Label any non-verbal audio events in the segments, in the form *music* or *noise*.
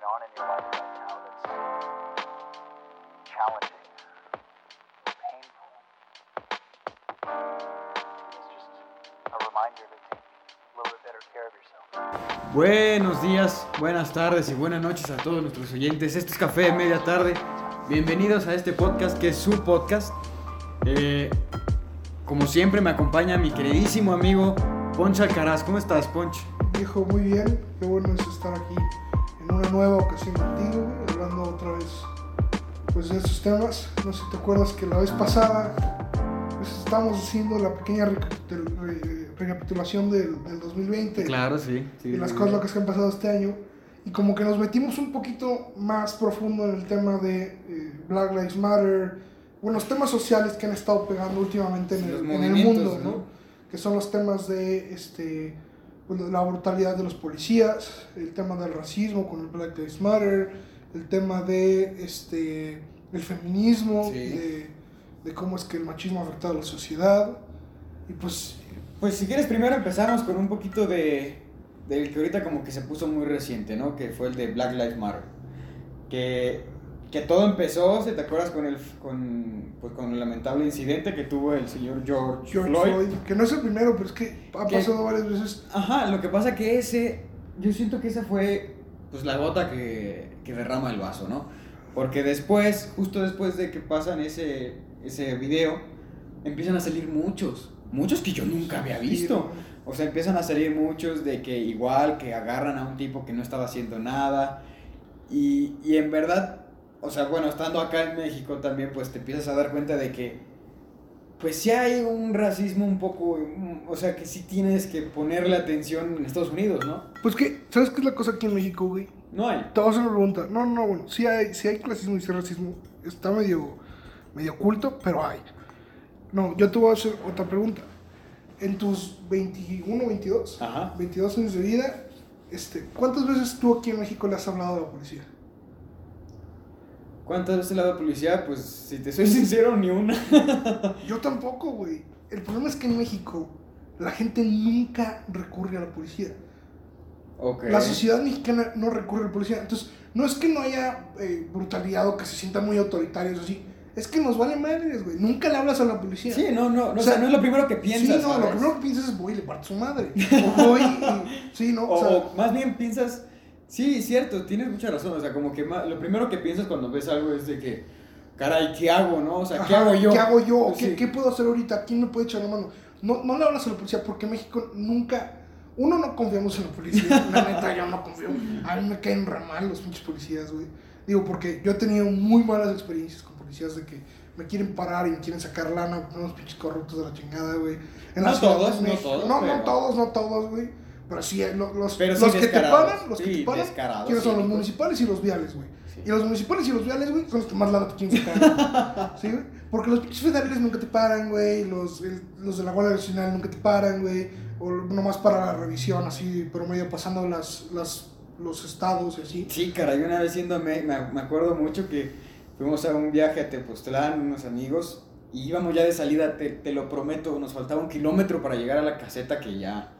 going on in your life right now that's challenging, painful. It's just a reminder to take a little bit better care of yourself. Buenos días, buenas tardes y buenas noches a todos nuestros oyentes. Esto es Café de Media Tarde. Bienvenidos a este podcast que es su podcast. Eh, como siempre me acompaña mi queridísimo amigo Poncho Alcaraz. ¿Cómo estás, Poncho? Viejo, muy bien. Qué bueno es estar aquí nueva ocasión contigo, güey, hablando otra vez pues, de estos temas. No sé si te acuerdas que la vez pasada pues, estábamos haciendo la pequeña re- recapitulación del, del 2020 Claro, sí. sí y las sí, cosas locas que han pasado este año. Y como que nos metimos un poquito más profundo en el tema de eh, Black Lives Matter, bueno, los temas sociales que han estado pegando últimamente en, Sí, el, en el movimientos, mundo, ¿no? ¿no? Que son los temas de este, bueno, la brutalidad de los policías, el tema del racismo con el Black Lives Matter, el tema de este, el feminismo, Sí. de, de cómo es que el machismo ha afectado a la sociedad. Y pues Pues si quieres primero empezamos con un poquito de del que ahorita como que se puso muy reciente, ¿no? Que fue el de Black Lives Matter. Que, que todo empezó, si te acuerdas, con el, con, pues, con el lamentable incidente que tuvo el señor George, George Floyd. Floyd, que no es el primero, pero es que ha pasado varias veces. Ajá, lo que pasa que ese, yo siento que esa fue pues la gota que, que derrama el vaso, ¿no? Porque después, justo después de que pasan ese, ese video, empiezan a salir muchos, muchos que yo nunca había visto. O sea, empiezan a salir muchos de que igual que agarran a un tipo que no estaba haciendo nada. Y, y en verdad, o sea, bueno, estando acá en México también, pues te empiezas a dar cuenta de que, pues sí hay un racismo un poco, o sea, que sí tienes que ponerle atención en Estados Unidos, ¿no? Pues que, ¿sabes qué es la cosa aquí en México, güey? No hay. Te voy a hacer una pregunta. No, no, bueno, sí hay, sí hay clasismo y sí hay racismo. Está medio, medio oculto, pero hay. No, yo te voy a hacer otra pregunta. En tus 21, 22, Ajá. 22 años de vida, este, ¿cuántas veces tú aquí en México le has hablado a la policía? ¿Cuántas veces le ha dado policía? Pues si te soy *laughs* sincero, ni una. Yo tampoco, güey. El problema es que en México la gente nunca recurre a la policía. Ok. La sociedad mexicana no recurre a la policía. Entonces, no es que no haya eh, brutalidad o que se sientan muy autoritarios o así. Es que nos vale madres, güey. Nunca le hablas a la policía. Sí, no, no, no, o sea, sea, no es lo primero que piensas. Sí, no, ¿sabes? lo primero que piensas es voy y le parto su madre. O voy y. Sí, no, *laughs* O, o sea. o más bien piensas, sí, cierto, tienes mucha razón, o sea, como que ma- lo primero que piensas cuando ves algo es de que, caray, ¿qué hago, no? O sea, ¿qué ajá, hago yo? ¿Qué hago yo? ¿O Sí. ¿Qué, qué puedo hacer ahorita? ¿Quién me puede echar la mano? No, no le hablas a la policía porque México nunca. Uno, no confiamos en la policía. *laughs* La neta, yo no confío. A mí me caen re mal los pinches policías, güey. Digo, porque yo he tenido muy malas experiencias con policías de que me quieren parar y me quieren sacar lana, unos pinches corruptos de la chingada, güey. En No Ciudad de todos, no todos, No, pero- no todos, no todos, güey. Pero sí, eh, lo- los, Pero los que te paran, los que sí, te paran, descarados, ¿quiénes son los municipales y los viales, güey? Sí. Y los municipales y los viales, güey, son los que más lana te quieren sacar. *laughs* ¿Sí, güey? Porque los pinches federales nunca te paran, güey. Los, el- los de la Guardia Nacional nunca te paran, güey. O nomás para la revisión, así, promedio, pasando las, las, los estados y así. Sí, caray, una vez siendo, me, me acuerdo mucho que fuimos a un viaje a Tepoztlán, unos amigos, y íbamos ya de salida, te, te lo prometo, nos faltaba un kilómetro para llegar a la caseta que ya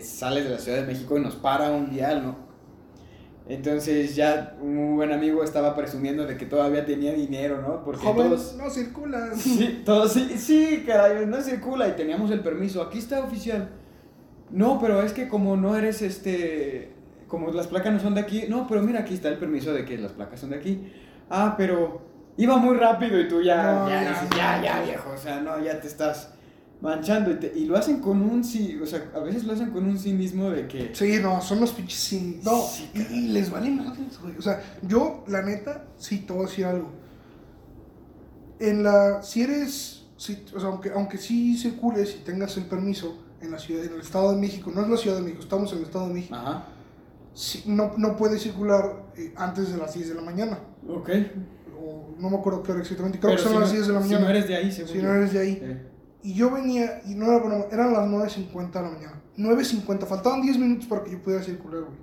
sales de la Ciudad de México y nos para un vial, ¿no? Entonces ya un muy buen amigo estaba presumiendo de que todavía tenía dinero, ¿no? Porque Joven, todos... no circulan. *laughs* Sí, todos, sí, sí, caray, no circula y teníamos el permiso. Aquí está oficial. No, pero es que como no eres este, como las placas no son de aquí, no, pero mira, aquí está el permiso de que las placas son de aquí. Ah, pero iba muy rápido y tú ya, No, ya, ya, ya, ya, viejo, o sea, no, ya te estás manchando y, te- y lo hacen con un sí, o sea, a veces lo hacen con un cinismo de que, Sí, no, son los pinches sin. No, Sí, y, y les vale madres, güey. O sea, yo, la neta, sí te voy a decir algo. En la. Si eres. Si, o sea, aunque, aunque sí circules y tengas el permiso en la ciudad, en el Estado de México, no es la Ciudad de México, estamos en el Estado de México. ajá, sí, no, no puedes circular eh, antes de las 10 de la mañana. ok. O no me acuerdo qué hora exactamente, creo Pero que son si las no- 10 de la Si mañana. no eres de ahí, según si no eres de ahí. Eh, Y yo venía, y no era broma, eran las 9.50 de la mañana. 9.50, faltaban 10 minutos para que yo pudiera circular, güey.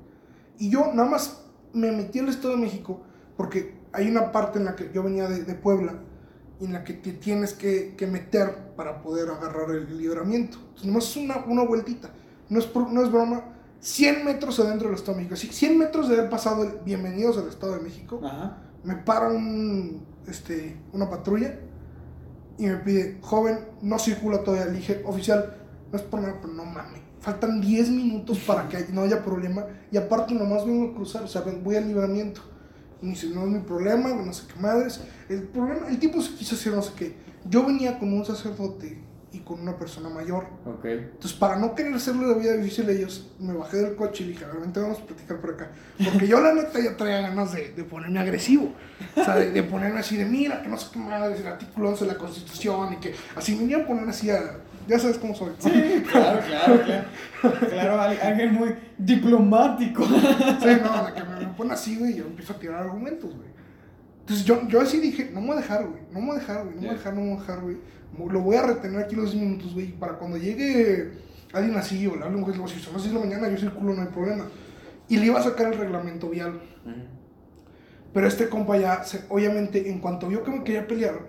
Y yo nada más me metí al Estado de México porque hay una parte en la que yo venía de, de Puebla en la que te tienes que, que meter para poder agarrar el, libramiento. Entonces, nomás es una, una vueltita. No es, no es broma, 100 metros adentro del Estado de México. Así, 100 metros de haber pasado el Bienvenidos al Estado de México. Ajá. Me para un, este, una patrulla y me pide, joven, no circula todavía. Le dije, oficial, no es por nada, pero no mames. Faltan 10 minutos para que no haya problema. Y aparte, nomás vengo a cruzar, o sea, voy al libramiento. Y dice, no es mi problema, no sé qué madres. El problema, el tipo se quiso hacer no sé qué. Yo venía con un sacerdote con una persona mayor. Ok. Entonces, para no querer hacerle la vida difícil a ellos, me bajé del coche y dije, a ver, vente, vamos a platicar por acá. Porque yo, la neta, ya traía ganas de, de ponerme agresivo. O sea, de, de ponerme así de, mira, que no sé qué madres, el artículo 11 de la Constitución y que así me venía a poner así a... Ya sabes cómo soy. Sí, claro, claro, claro. Claro, al- alguien muy diplomático. Sí, no, de que me, me pone así, güey, y yo empiezo a tirar argumentos, güey. Entonces yo, yo así dije, no me voy a dejar, güey, no me voy a dejar, güey, no me voy a dejar, no me voy a dejar, güey. Lo voy a retener aquí los 10 minutos, güey, para cuando llegue alguien así o le hable a juez, le voy a decir, son las 10 de la mañana, yo circulo, no hay problema. Y le iba a sacar el reglamento vial. Pero este compa ya, se- obviamente, en cuanto vio que me quería pelear,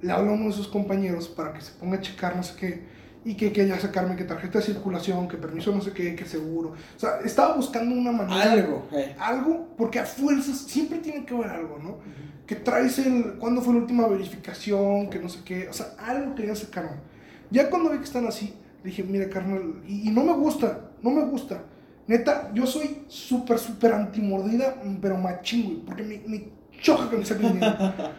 le habló a uno de sus compañeros para que se ponga a checar no sé qué, y que quería sacarme que tarjeta de circulación, que permiso no sé qué, que seguro. O sea, estaba buscando una manera. Algo. eh. Algo, porque a fuerzas siempre tiene que haber algo, ¿no? Que traes el. ¿Cuándo fue la última verificación? Que no sé qué. O sea, algo quería sacarme. Ya cuando vi que están así, dije, mira, carnal, y, y no me gusta, no me gusta. Neta, yo soy súper, súper antimordida, pero machín, güey, porque me, me choca que me saquen dinero.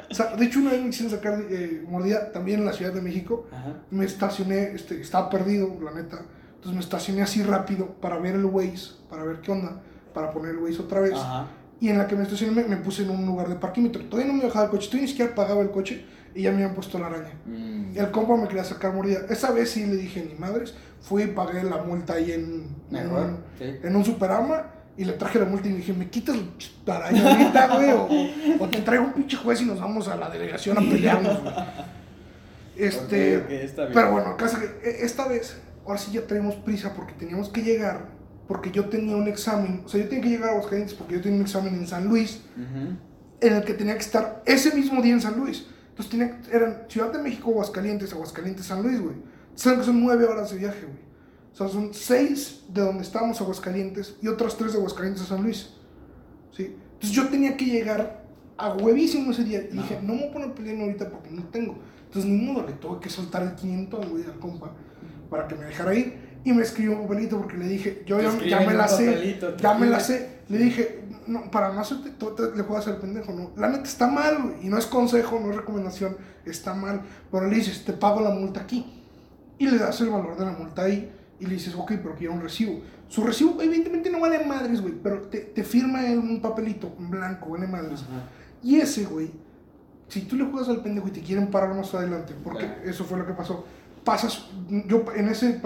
O sea, de hecho, una vez me quisieron sacar eh, mordida también en la Ciudad de México. Ajá. Me estacioné, este, estaba perdido, la neta. Entonces me estacioné así rápido para ver el Waze, para ver qué onda, para poner el Waze otra vez. Ajá. Y en la que me estacioné me, me puse en un lugar de parquímetro. Todavía no me bajaba el coche, todavía ni siquiera pagaba el coche y ya me habían puesto la araña. Mm. El compa me quería sacar mordida. Esa vez sí le dije, ni madres. Fui y pagué la multa ahí en, en, un, Sí. en un superama y le traje la multa y le dije, ¿me quitas la araña ahorita, güey? O, o te traigo un pinche juez y nos vamos a la delegación a pelearnos, güey. Este, Ok, ok, está bien. pero bueno, casi que e- esta vez, ahora sí ya traíamos prisa porque teníamos que llegar, porque yo tenía un examen, o sea, yo tenía que llegar a Aguascalientes porque yo tenía un examen en San Luis, en el que tenía que estar ese mismo día en San Luis. Entonces tenía, eran Ciudad de México, Aguascalientes, Aguascalientes, San Luis, güey. Saben que son nueve horas de viaje, güey. O sea, son seis de donde estábamos Aguascalientes y otras tres de Aguascalientes a San Luis. ¿Sí? Entonces yo tenía que llegar a huevísimo ese día. Y No. dije, no me voy a poner peleando ahorita porque no tengo. Entonces ni modo, le tuve que soltar el 500, güey, al compa para que me dejara ir. Y me escribió un papelito porque le dije, yo ya, me la sé, papelito, ya me la sé. Le dije, no, para tú te- le juegas al pendejo, ¿no? La neta está mal, güey, y no es consejo, no es recomendación, está mal. Pero le dices, te pago la multa aquí. Y le das el valor de la multa ahí. Y le dices, ok, pero quiero un recibo. Su recibo, evidentemente, no vale madres, güey, pero te, te firma un papelito en blanco, vale madres. Ajá. Y ese, güey, si tú le juegas al pendejo y te quieren parar más adelante, porque Claro. eso fue lo que pasó, pasas, yo en ese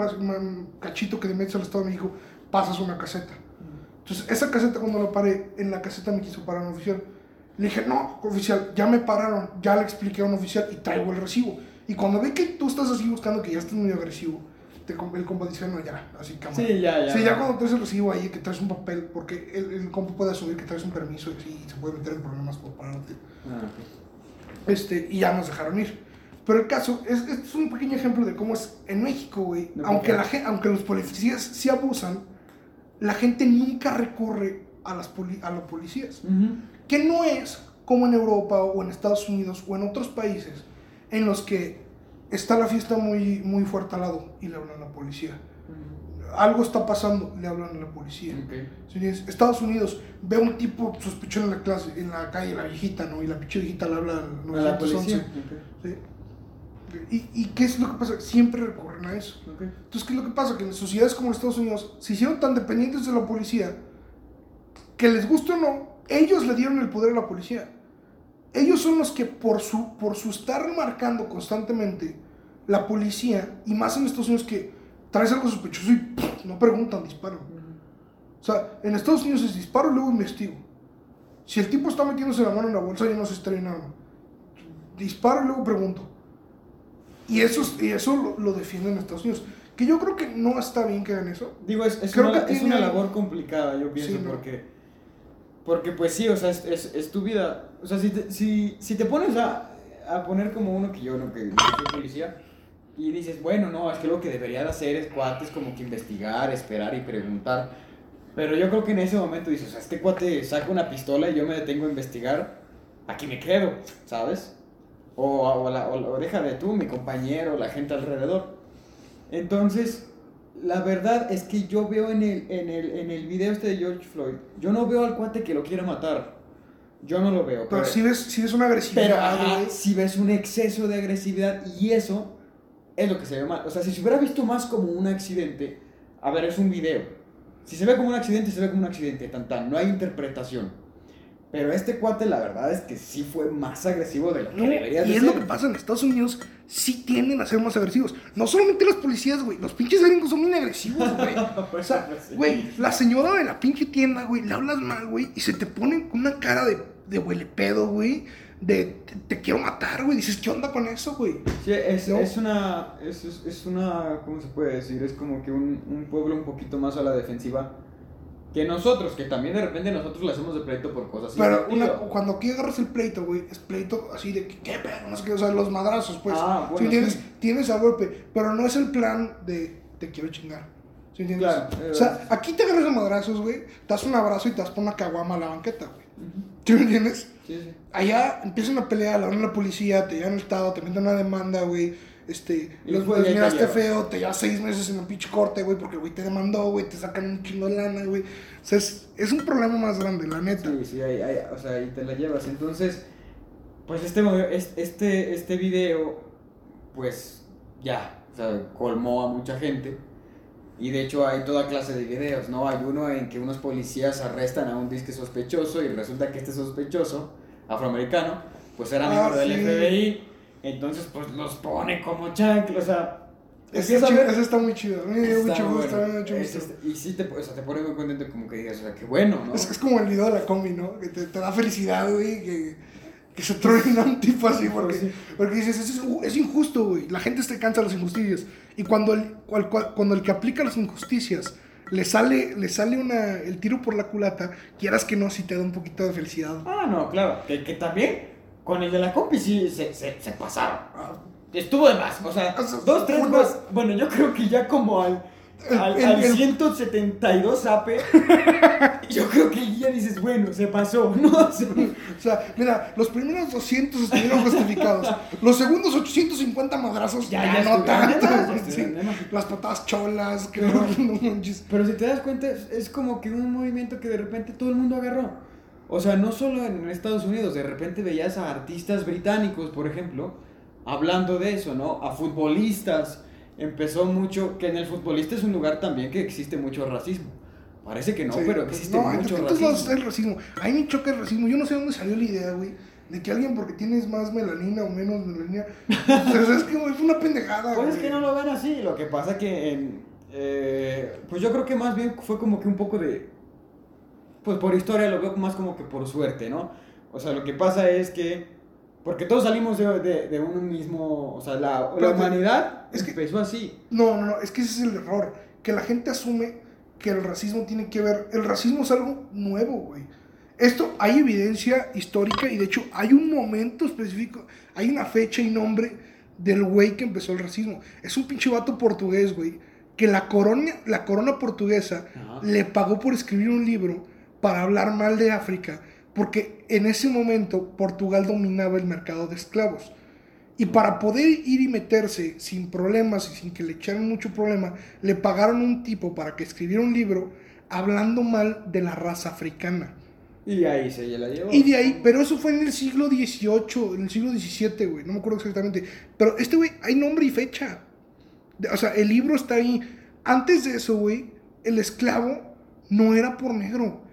cachito que te metes al Estado de México, pasas una caseta. Entonces, esa caseta cuando la paré, en la caseta me quiso parar un oficial. Le dije, no, oficial, ya me pararon, ya le expliqué a un oficial y traigo el recibo. Y cuando ve que tú estás así buscando que ya estás muy agresivo, te, el compa dice, no, ya, así cámara. Sí, ya, ya. Sí, ya cuando traes el recibo ahí, que traes un papel, porque el, el compa puede asumir que traes un permiso y sí, se puede meter en problemas por pararte. Ah, ok. Este, y ya nos dejaron ir. Pero el caso, es, este es un pequeño ejemplo de cómo es en México, güey. Aunque, la aunque los policías sí abusan, la gente nunca recurre a, las poli- a los policías. Ujú. Que no es como en Europa o en Estados Unidos o en otros países en los que está la fiesta muy, muy fuerte al lado y le hablan a la policía. Algo está pasando, le hablan a la policía. Ok. Si es Estados Unidos ve a un tipo sospechón en la clase, en la calle, la viejita, ¿no? Y la pinche viejita le habla al A la 911. policía. Ok. ¿sí? ¿Y, ¿Y qué es lo que pasa? Siempre recurren a eso. Entonces, ¿qué es lo que pasa? Que en sociedades como Estados Unidos se hicieron tan dependientes de la policía que les guste o no, ellos le dieron el poder a la policía. Ellos son los que por su, por su estar marcando constantemente la policía, y más en Estados Unidos que traes algo sospechoso y no preguntan, disparan. O sea, en Estados Unidos es disparo y luego investigo. Si el tipo está metiéndose la mano en la bolsa, yo no sé si trae nada. Disparo y luego pregunto. Y eso, es- y eso lo, lo defienden en Estados Unidos. Que yo creo que no está bien que hagan eso. Digo, es, es, Creo una, que es tiene una labor complicada, yo pienso, Sí, ¿no? porque, porque pues sí, o sea, es, es, es tu vida. O sea, si te, si, si te pones a, a poner como uno que yo, no que no soy policía, y dices, bueno, no, es que lo que debería de hacer es cuates como que investigar, esperar y preguntar. Pero yo creo que en ese momento dices, o sea, este cuate saca una pistola y yo me detengo a investigar, aquí me quedo, ¿sabes? O, o, la, o, o déjame tú, mi compañero, la gente alrededor. Entonces, la verdad es que yo veo en el, en, el, en el video este de George Floyd, yo no veo al cuate que lo quiere matar. Yo no lo veo. Pero, si ves, si ves una pero agresividad, ajá, güey. si ves un exceso de agresividad y eso es lo que se ve mal. O sea, si se hubiera visto más como un accidente, a ver, es un video. Si se ve como un accidente, se ve como un accidente, tan tan, no hay interpretación. Pero este cuate, la verdad es que sí fue más agresivo de lo que No, debería y de es ser. lo que pasa en Estados Unidos, sí tienden a ser más agresivos. No solamente los policías, güey, los pinches gringos son bien agresivos, güey. *laughs* O sea, güey, la señora de la pinche tienda, güey, le hablas mal, güey, y se te pone con una cara de, de huele pedo, güey, de te, te quiero matar, güey. Dices, ¿qué onda con eso, güey? Sí, es, ¿No? es una, es, es- es una, ¿cómo se puede decir? Es como que un, un pueblo un poquito más a la defensiva que nosotros, que también de repente nosotros le hacemos de pleito por cosas. sin Pero una- cuando aquí agarras el pleito, güey, es pleito así de que, qué pedo, no sé qué, o sea, los madrazos, pues. Ah, bueno, ¿Sí entiendes? sí. Tienes al golpe, pero no es el plan de te quiero chingar. ¿Sí entiendes? Claro, eh, o sea, aquí te agarras a madrazos, güey, te das un abrazo y te das por una caguama a la banqueta, güey. ¿Sí me entiendes? Sí, sí. Allá empiezan a pelear, la van a la policía, te llevan al estado, te meten una demanda, güey. Este, Y los después ya te miraste llevas. feo, te llevas seis meses en el pinche corte, güey, porque el güey te demandó, güey, te sacan un chingo de lana, güey. O sea, es, es un problema más grande, la neta. Sí, sí, ahí, ahí, o sea, ahí te la llevas. Entonces, pues este, este, este video, pues ya, o sea, colmó a mucha gente. Y de hecho hay toda clase de videos, ¿no? Hay uno en que unos policías arrestan a un disque sospechoso y resulta que este sospechoso, afroamericano, pues era Ah, miembro del sí. FBI. Entonces, pues los pone como chanclos, o sea... Chido- ver- ese está muy chido. A mí me dio Está mucho gusto, bueno. mucho gusto. este- y sí te, o sea, te pone muy contento como que digas, o sea, qué bueno, ¿no? Es, es como el video de la combi, ¿no? Que te, te da felicidad, güey, que, que se truena un tipo así, porque, sí. porque dices, es, es injusto, güey. La gente se cansa de las injusticias. Y cuando el, cual- cual- cuando el que aplica las injusticias le sale, le sale una, el tiro por la culata, quieras que no, si te da un poquito de felicidad. Ah, no, claro. Que, que también con el de la compi sí se, se, se pasaron. Estuvo de más. O sea, dos, tres más. Bueno, yo creo que ya como al, al, al el- 172 ape, *laughs* yo creo que ya dices, bueno, se pasó. *laughs* No, *laughs* O sea, mira, los primeros 200 estuvieron justificados. Los segundos 850 madrazos ya, Ya, ya no tanto. Sí. Las patadas cholas, que no. Pero si te das cuenta, es como que un movimiento que de repente todo el mundo agarró. O sea, no solo en Estados Unidos, de repente veías a artistas británicos, por ejemplo, hablando de eso, ¿no? A futbolistas. Empezó mucho, que en el futbolista es un lugar también que existe mucho racismo. Parece que no, Sí, pero pues, existe no, en mucho lados racismo. está el racismo. Mí me choca el racismo. Yo no sé dónde salió la idea, güey. De que alguien porque tienes más melanina o menos melanina. sea, *laughs* es que es una pendejada. Pues es que no lo ven así, lo que pasa que en, eh, pues yo creo que más bien fue como que un poco de, pues por historia lo veo más como que por suerte, ¿no? O sea, lo que pasa es que, porque todos salimos de, de, mismo, o sea, la, humanidad es que- empezó así. No, no, no. Es que ese es el error. Que la gente asume que el racismo tiene que ver. El racismo es algo nuevo, güey. Esto hay evidencia histórica y de hecho hay un momento específico, hay una fecha y nombre del güey que empezó el racismo. Es un pinche vato portugués, güey, que la corona, la corona portuguesa Ajá. le pagó por escribir un libro para hablar mal de África, porque en ese momento Portugal dominaba el mercado de esclavos. Y para poder ir y meterse sin problemas y sin que le echaran mucho problema, le pagaron un tipo para que escribiera un libro hablando mal de la raza africana. Y ahí se la llevó. Y de ahí, pero eso fue en el siglo XVIII, en el siglo XVII, güey, no me acuerdo exactamente. Pero este, güey, hay nombre y fecha. O sea, el libro está ahí. Antes de eso, güey, el esclavo no era por negro.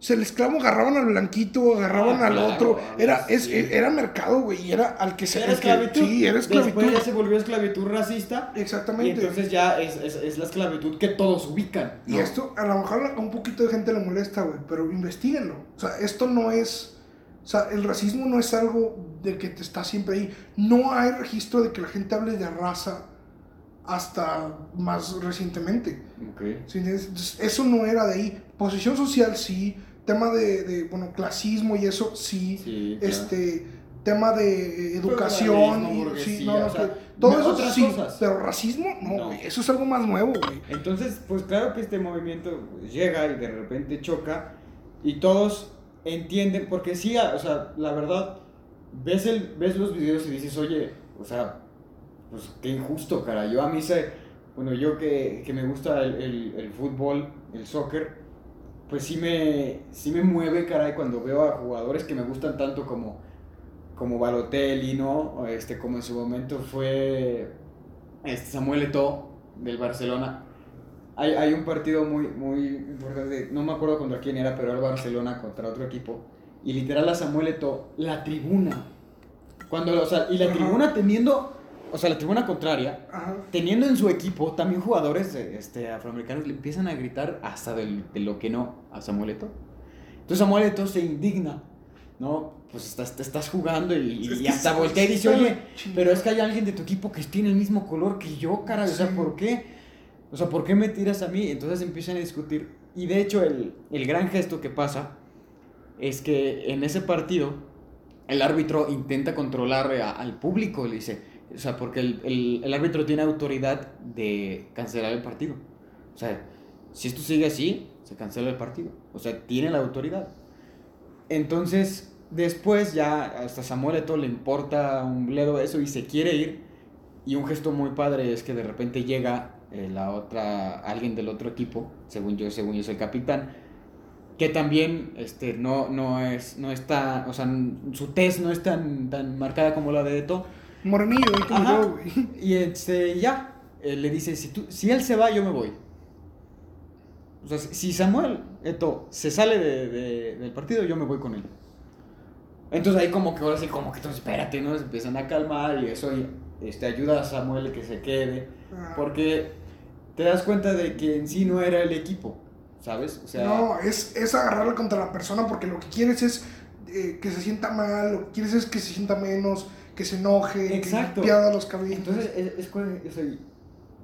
O sea, el esclavo agarraban al blanquito, agarraban Ah, al claro, otro. ah, Era, es, sí. era mercado, güey, y era al que se... Era que- esclavitud. sí, era esclavitud. Después ya se volvió esclavitud racista. Y Exactamente. entonces ya es, es, es la esclavitud que todos ubican. Y esto a lo mejor a un poquito de gente le molesta, güey, pero investiguenlo. O sea, esto no es... O sea, el racismo no es algo de que te está siempre ahí. No hay registro de que la gente hable de raza hasta más recientemente. Ok. ¿sí entiendes? Entonces, eso no era de ahí. Posición social, sí. Tema de, de, bueno, clasismo y eso, sí. Sí, claro. Este, tema de eh, educación, Federalismo, y, sí, no, no, o sea, que- todo eso otras sí, cosas. pero racismo, no, eso es algo más nuevo, güey. Entonces, pues claro que este movimiento llega y de repente choca y todos entienden, porque sí, a- o sea, la verdad, ves, el, ves los videos y dices, oye, o sea, pues qué injusto, cara. Yo a mí se, bueno, yo que, que me gusta el, el- el fútbol, el soccer, pues sí me, sí me mueve, caray, cuando veo a jugadores que me gustan tanto como, como Balotelli, ¿no? Este, como en su momento fue este Samuel Eto'o del Barcelona. Hay, hay un partido muy, muy importante, no me acuerdo contra quién era, pero era el Barcelona contra otro equipo. Y literal a Samuel Eto'o, la tribuna. Cuando, o sea, y la tribuna teniendo, o sea, la tribuna contraria, Ajá. teniendo en su equipo también jugadores eh, este, afroamericanos le empiezan a gritar hasta del- de lo que no a Samuel Eto'o. Entonces Samuel Eto'o se indigna, ¿no? Pues estás, te estás jugando y, Es y hasta sí, voltea y dice, oye, chingado". pero es que hay alguien de tu equipo que tiene el mismo color que yo, cara, o sea, Sí. ¿por qué? O sea, ¿por qué me tiras a mí? Entonces empiezan a discutir. Y de hecho el, el gran gesto que pasa es que en ese partido el árbitro intenta controlar a- al público, le dice, o sea, porque el, el- el árbitro tiene autoridad de cancelar el partido. O sea, si esto sigue así, se cancela el partido. O sea, tiene la autoridad. Entonces, después ya hasta Samuel Eto'o le importa un bledo eso y se quiere ir. Y un gesto muy padre es que de repente llega eh, la otra, alguien del otro equipo, según yo, según yo el capitán, que también este, no, no, es, no está, o sea, su tez no es tan, tan marcada como la de Eto'o. Morenillo, ahí como Ajá. yo, güey. Y este, ya, eh, le dice, si, tú, si él se va, yo me voy. O sea, si Samuel Eto se sale de- de- del partido, yo me voy con él. Entonces ahí como que ahora sí, como que entonces espérate, ¿no? Se empiezan a calmar y eso y, este, ayuda a Samuel que se quede. Porque te das cuenta de que en sí no era el equipo, ¿sabes? O sea, No, es, es agarrarla contra la persona porque lo que quieres es eh, que se sienta mal, lo que quieres es que se sienta menos, que se enoje, Exacto. que pierda los cabellos. Entonces, es, es sea,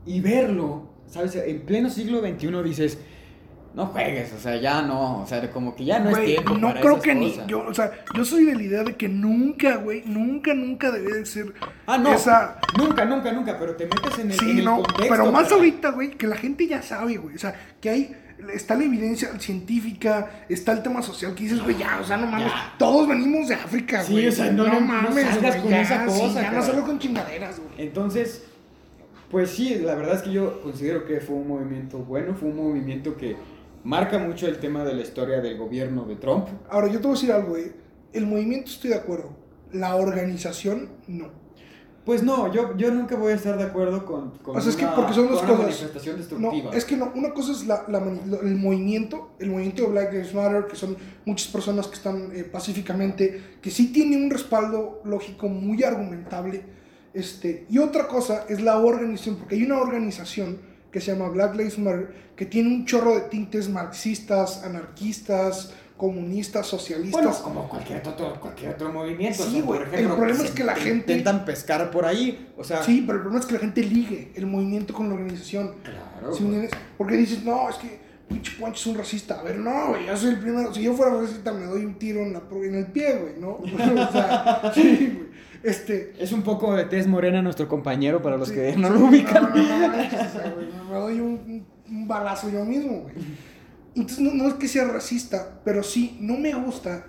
y verlo, ¿sabes? En pleno siglo XXI dices, no juegues, o sea, ya no, o sea, como que ya no Güey, es tiempo no para creo esas que ni yo, o sea, yo soy de la idea de que nunca, güey, nunca, nunca debe de ser Ah, no, esa nunca, nunca, nunca, pero te metes en el, en Sí, el no, contexto, pero más ahorita, güey, que la gente ya sabe, güey, o sea, que hay está la evidencia científica, está el tema social que dices, güey, ya, o sea, no mames, Ya. todos venimos de África, Sí, güey. o sea, no, no, no güey, con ya, esa sí, cosa, ya no con chingaderas, güey. Entonces, pues sí, la verdad es que yo considero que fue un movimiento bueno, fue un movimiento que marca mucho el tema de la historia del gobierno de Trump. Ahora, yo te voy a decir algo, güey. El movimiento estoy de acuerdo. La organización, no. Pues no, yo, yo nunca voy a estar de acuerdo con, con O sea, es que porque son dos cosas. manifestación No, destructiva. es que no. Una cosa es la, la el movimiento, el movimiento de Black Lives Matter, que son muchas personas que están eh, pacíficamente, que sí tiene un respaldo lógico muy argumentable. Este, y otra cosa es la organización, porque hay una organización que se llama Black Lives Matter, que tiene un chorro de tintes marxistas, anarquistas, comunistas, socialistas. Bueno, como cualquier otro, cualquier otro movimiento. Sí, güey, el problema es que la te gente- Intentan pescar por ahí, o sea... Sí, pero el problema es que la gente ligue el movimiento con la organización. Claro. Porque dices, no, es que pinche Poncho es un racista. A ver, no, güey, yo soy el primero. Si yo fuera racista, me doy un tiro en, la, en el pie, güey, ¿no? o sea, sí, güey. Este. Es un poco de tez morena nuestro compañero para los sí, que no lo ubican. No, no, no, manches, o sea, güey, me doy un- un balazo yo mismo, güey. Entonces, no, no es que sea racista, pero sí, no me gusta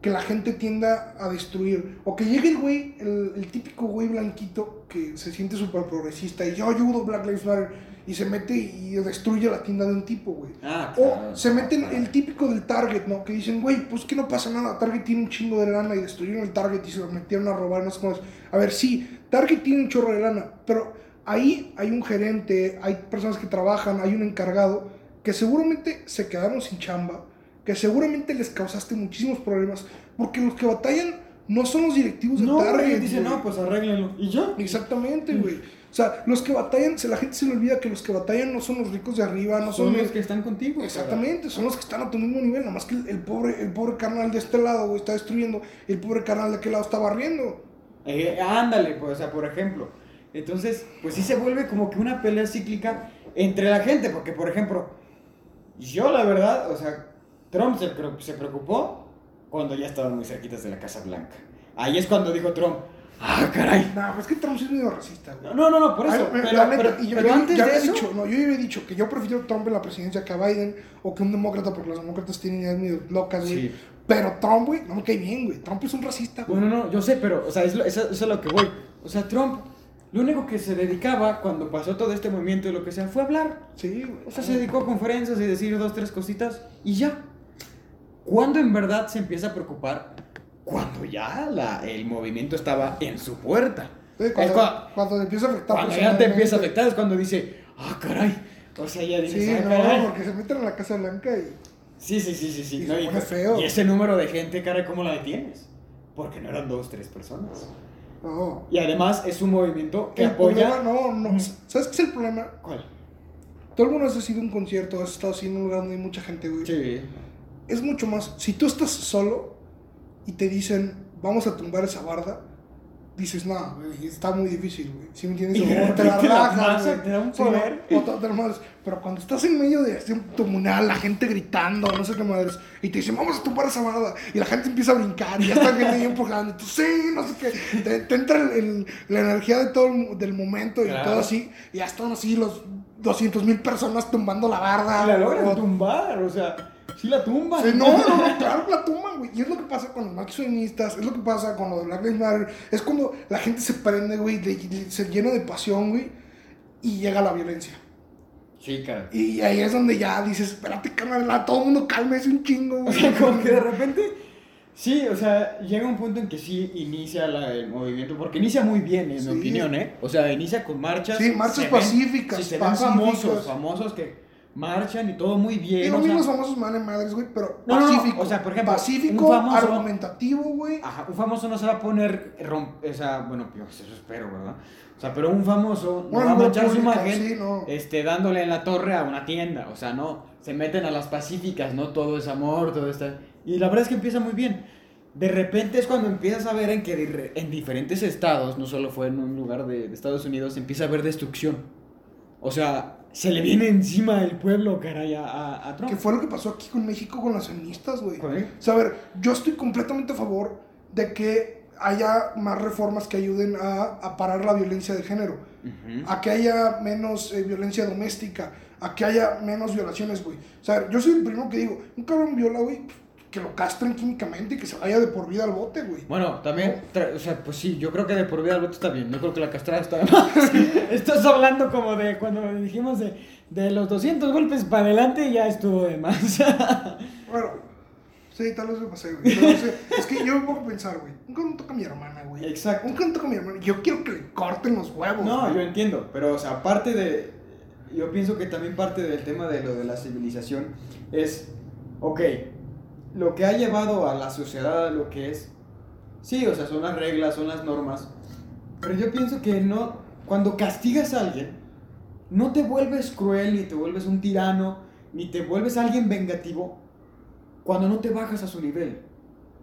que la gente tienda a destruir. O que llegue el güey, el, el típico güey blanquito que se siente súper progresista y yo ayudo Black Lives Matter y se mete y destruye la tienda de un tipo, güey. Ah, O se meten claro. el típico del Target, ¿no? Que dicen, güey, pues que no pasa nada. Target tiene un chingo de lana y destruyeron el Target y se lo metieron a robar, no sé cómo es. A ver, sí, Target tiene un chorro de lana, pero ahí hay un gerente, hay personas que trabajan, hay un encargado que seguramente se quedaron sin chamba, que seguramente les causaste muchísimos problemas, porque los que batallan no son los directivos de No, Target. güey, dice, güey. no, pues arréglenlo. ¿Y yo? Exactamente, güey. O sea, los que batallan, se- la gente se le olvida que los que batallan no son los ricos de arriba, no son, Son los los que están contigo. Exactamente, son los que están a tu mismo nivel, nada más que el, el pobre, el pobre carnal de este lado, güey, está destruyendo, el pobre carnal de aquel lado está barriendo. Eh, ándale, pues, o sea, por ejemplo. Entonces, pues sí se vuelve como que una pelea cíclica entre la gente, porque, por ejemplo, yo la verdad, o sea, Trump se, se preocupó cuando ya estaban muy cerquitas de la Casa Blanca. ahí es cuando dijo Trump, ah, caray. No, pues es que Trump sí es medio racista, güey. No, no, no, por eso. Ay, pero, pero- y yo, pero yo antes ya de eso, dicho, no, yo había dicho que yo prefiero Trump en la presidencia que a Biden o que un demócrata, porque los demócratas tienen ideas medio locas, güey. Sí. Pero Trump, güey, no me cae bien, güey. Trump es un racista, güey. Bueno, no, yo sé, pero, o sea, es lo- es a lo que voy. O sea, Trump, lo único que se dedicaba cuando pasó todo este movimiento y lo que sea, fue hablar. Sí, güey. O sea, se dedicó a conferencias y decir dos, tres cositas y ya. ¿Cuándo en verdad se empieza a preocupar? Cuando ya la- el movimiento estaba en su puerta. Sí, cuando, cua- cuando te empieza a afectar. cuando ya te empieza a afectar es cuando dice, ah, caray. O sea, ya dices, Sí, "Ah, no, caray". porque se meten a la Casa Blanca y. Sí, sí, sí, sí, sí. Y no, se y, pone feo. y ese número de gente, caray, ¿cómo la detienes? Porque no eran dos, tres personas. No. Y además es un movimiento que El apoya... problema, no, no. ¿Sabes qué es el problema? ¿Cuál? Tú alguna vez has ido a un concierto, has estado así en un lugar donde hay mucha gente, güey. Sí. Es mucho más. Si tú estás solo y te dicen, vamos a tumbar esa barda, dices, no, está muy difícil, güey. ¿Sí me entiendes? *laughs* Y de O te la rajas, te da un Sí, no, poder. o te- te la madres. Pero cuando estás en medio de este comunal, la gente gritando, no sé qué madres, y te dicen, vamos a tumbar esa barda, y la gente empieza a brincar, y ya está gente ahí empujando, y tú, sí, no sé qué. Te, te entra el- el- la energía de todo el, del momento y Claro. todo así, y ya están así los 200 mil personas tumbando la barda. la logran o- tumbar, o sea, sí la tumban. Sí, no, no, no, claro que la tumban, güey. Y es lo que pasa con los feministas, es lo que pasa con lo de Black Lives Matter. Es cuando la gente se prende, güey, se llena de pasión, güey, y llega la violencia. Sí, caray. Y ahí es donde ya dices, espérate, carnal, todo el mundo cálmese un chingo, O güey. sea, como que de repente, sí, o sea, llega un punto en que sí inicia la- el movimiento, porque inicia muy bien, en Sí. mi opinión, ¿eh? O sea, inicia con marchas. Sí, marchas se ven- pacíficas, Sí, se ven pacíficas. famosos, famosos que marchan y todo muy Y bien. los o sea, mismos famosos me valen madres, güey, pero No, no, no, pacífico. o sea, por ejemplo, pacífico, un famoso- argumentativo, güey. Ajá, un famoso no se va a poner, rom- o sea, bueno, pues eso espero, ¿verdad? O sea, pero un famoso no Bueno, va a manchar su pública, imagen sí, no. este, dándole en la torre a una tienda, o sea, no, se meten a las pacíficas, no todo es amor, todo está... Y la verdad es que empieza muy bien. De repente es cuando empiezas a ver en que en diferentes estados, no solo fue en un lugar de, de Estados Unidos, empieza a haber destrucción. O sea, se le viene encima el pueblo, caray, a, a, a Trump. Que fue lo que pasó aquí con México con las feministas, güey. O sea, a ver, yo estoy completamente a favor de que haya más reformas que ayuden a, a parar la violencia de género, a que haya menos eh, violencia doméstica, a que haya menos violaciones, güey. O sea, yo soy el primero que digo, un cabrón viola, güey, que lo castren químicamente y que se vaya de por vida al bote, güey. Bueno, también, tra- o sea, pues sí, yo creo que de por vida el voto está bien. Yo creo que la castrada está de más. *laughs* Estás hablando como de cuando dijimos de, de los 200 golpes para adelante, ya estuvo de más. *laughs* Bueno, sí, tal vez me pasé, güey. Pero, o sea, es que yo me pongo a pensar, güey, un cabrón toca a mi hermana, güey. Exacto. Un cabrón toca a mi hermana. Yo quiero que le corten los huevos. No, güey. yo entiendo, pero, o sea, aparte de. Yo pienso que también parte del tema de lo de la civilización es. Ok, lo que ha llevado a la sociedad a lo que es. Sí, o sea, son las reglas, son las normas. Pero yo pienso que no. Cuando castigas a alguien, no te vuelves cruel, ni te vuelves un tirano, ni te vuelves alguien vengativo cuando no te bajas a su nivel.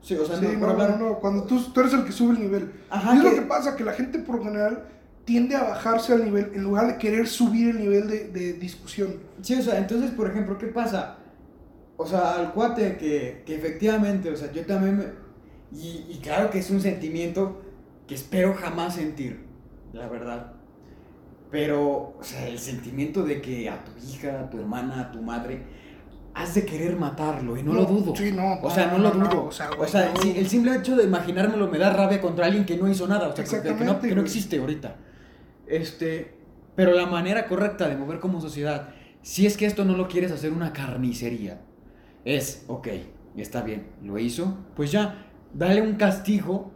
Sí, o sea, Sí, no, no, hablar. no, no, cuando tú, tú eres el que sube el nivel. Ajá, y es lo que- que pasa, que la gente por general tiende a bajarse al nivel en lugar de querer subir el nivel de, de discusión. Sí, o sea, entonces, por ejemplo, ¿qué pasa? O sea, al cuate que, que efectivamente, o sea, yo también me... Y, y claro que es un sentimiento que espero jamás sentir, la verdad. Pero, o sea, el sentimiento de que a tu hija, a tu hermana, a tu madre, has de querer matarlo, y no, lo dudo. Sí, no. O sea, no, lo dudo. o sea, o el simple hecho de imaginármelo me da rabia contra alguien que no hizo nada, o sea, que- que, no, que no existe ahorita. Este, pero la manera correcta de mover como sociedad, si es que esto no lo quieres hacer una carnicería, es, ok, está bien, lo hizo, pues ya, dale un castigo.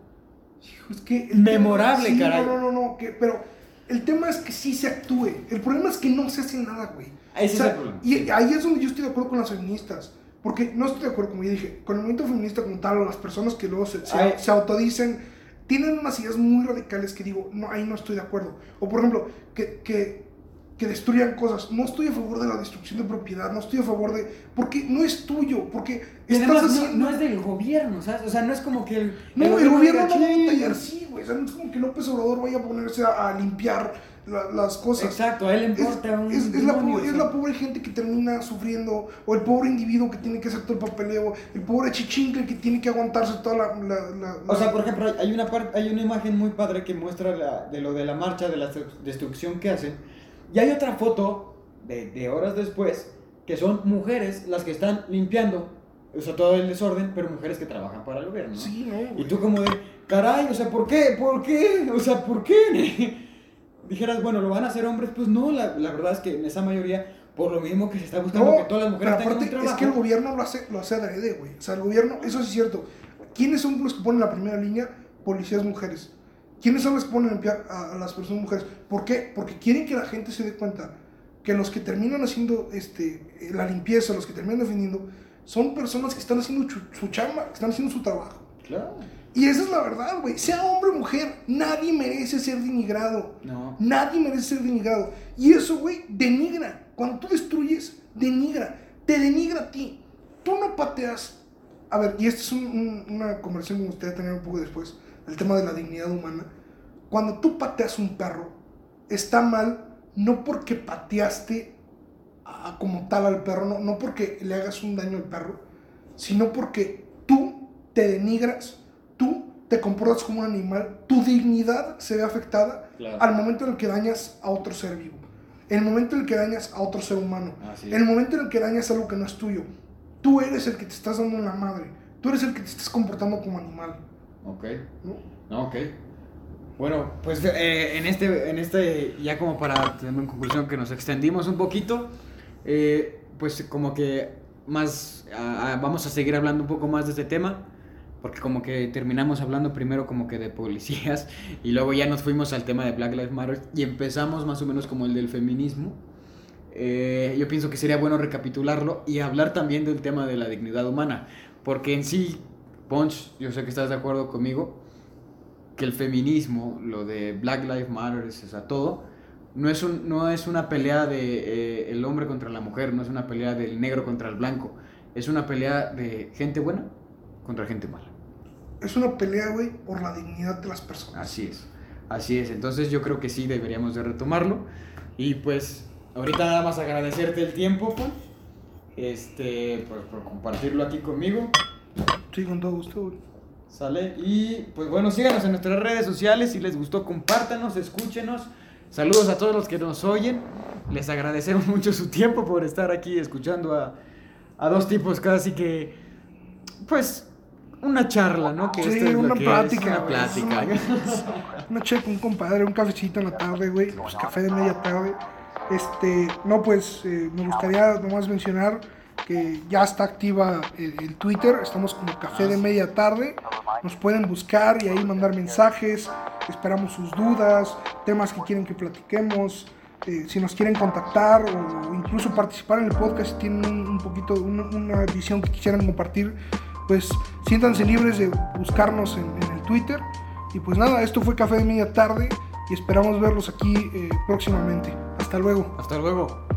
Hijo, es que Memorable, sí, caray. No, no, no, no, que, pero el tema es que sí se actúe. El problema es que no se hace nada, güey. Ese O sea, es el problema. Y ahí es donde yo estoy de acuerdo con las feministas. Porque no estoy de acuerdo, como ya dije, con el movimiento feminista como tal, o las personas que luego se, se, se autodicen, tienen unas ideas muy radicales que digo, no, ahí no estoy de acuerdo. O por ejemplo, que, que, que destruyan cosas. No estoy a favor de la destrucción de propiedad, no estoy a favor de... Porque no es tuyo, porque Y estás no, haciendo... no es del gobierno, ¿sabes? O sea, no es como que el, No, el gobierno no va a batallar "Sí". así, güey. O sea, no es como que López Obrador vaya a ponerse a, a limpiar la- las cosas. Exacto, a él le Es, importa un es- es la pobre, o es sea. la pobre gente que termina sufriendo, o el pobre individuo que tiene que hacer todo el papeleo, el pobre chichincle que tiene que aguantarse toda la... la- la- O sea, por ejemplo, hay una parte, hay una imagen muy padre que muestra la- de lo de la marcha, de la destrucción que hacen. Y hay otra foto de, de horas después que son mujeres las que están limpiando, o sea, todo el desorden, pero mujeres que trabajan para el gobierno. ¿no? Sí, no, Y tú como de, caray, o sea, ¿por qué? ¿Por qué? O sea, ¿por qué? *laughs* Dijeras, bueno, ¿lo van a hacer hombres? Pues no, la, la verdad es que en esa mayoría, por lo mismo que se está buscando No, que todas las mujeres pero tengan un aparte es que el gobierno lo hace, lo hace adrede, güey. O sea, el gobierno, eso sí es cierto. ¿Quiénes son los que ponen la primera línea? Policías mujeres. ¿Quiénes son los que ponen a limpiar a, a las personas mujeres? ¿Por qué? Porque quieren que la gente se dé cuenta que los que terminan haciendo este, eh, la limpieza, los que terminan defendiendo, son personas que están haciendo su, su chamba, que están haciendo su trabajo. Claro. Y esa es la verdad, güey. Sea hombre o mujer, nadie merece ser denigrado. No. Nadie merece ser denigrado. Y eso, güey, denigra. Cuando tú destruyes, denigra. Te denigra a ti. Tú no pateas. A ver, y esta es un- un- una conversación que me gustaría tener un poco después. El tema de la dignidad humana. Cuando tú pateas un perro, está mal no porque pateaste a- como tal al perro, no, no porque le hagas un daño al perro, sino porque tú te denigras, tú te comportas como un animal, tu dignidad se ve afectada Claro. al momento en el que dañas a otro ser vivo, el momento en el que dañas a otro ser humano, el momento en el que dañas algo que no es tuyo. Tú eres el que te estás dando una madre, tú eres el que te estás comportando como animal. Ok. ¿no? Ok. Bueno, pues eh, en, este, en este, ya como para tener en conclusión que nos extendimos un poquito, eh, pues como que más, vamos a seguir hablando un poco más de este tema, porque como que terminamos hablando primero como que de policías *laughs* y luego ya nos fuimos al tema de Black Lives Matter y empezamos más o menos como el del feminismo. Eh, yo pienso que sería bueno recapitularlo y hablar también del tema de la dignidad humana, porque en sí, Ponch, yo sé que estás de acuerdo conmigo, que el feminismo, lo de Black Lives Matter, o sea, todo, no es, un, no es una pelea de eh, el hombre contra la mujer, no es una pelea del negro contra el blanco, es una pelea de gente buena contra gente mala. Es una pelea, güey, por la dignidad de las personas. Así es, así es. Entonces yo creo que sí deberíamos de retomarlo. Y pues ahorita nada más agradecerte el tiempo, Juan, este, por, por compartirlo aquí conmigo. Sí, con todo gusto, güey. ¿Sale? Y pues bueno, síganos en nuestras redes sociales. Si les gustó, compártanos, escúchenos. Saludos a todos los que nos oyen. Les agradecemos *laughs* mucho su tiempo por estar aquí escuchando a, a dos tipos casi que, pues, una charla, ¿no? Que Sí, esto es una que es, plática, una güey. plática. *laughs* Una checa, un compadre, un cafecito en la tarde, güey. Pues café de media tarde. Este, no, pues eh, me gustaría nomás mencionar que ya está activa el, el Twitter. Estamos como café de media tarde. Nos pueden buscar y ahí mandar mensajes. Esperamos sus dudas, temas que quieren que platiquemos. eh, si nos quieren contactar o incluso participar en el podcast, si tienen un, un poquito, un- una visión que quisieran compartir, pues siéntanse libres de buscarnos en, en el Twitter. Y pues nada, esto fue Café de Media Tarde y esperamos verlos aquí eh, próximamente. Hasta luego. Hasta luego.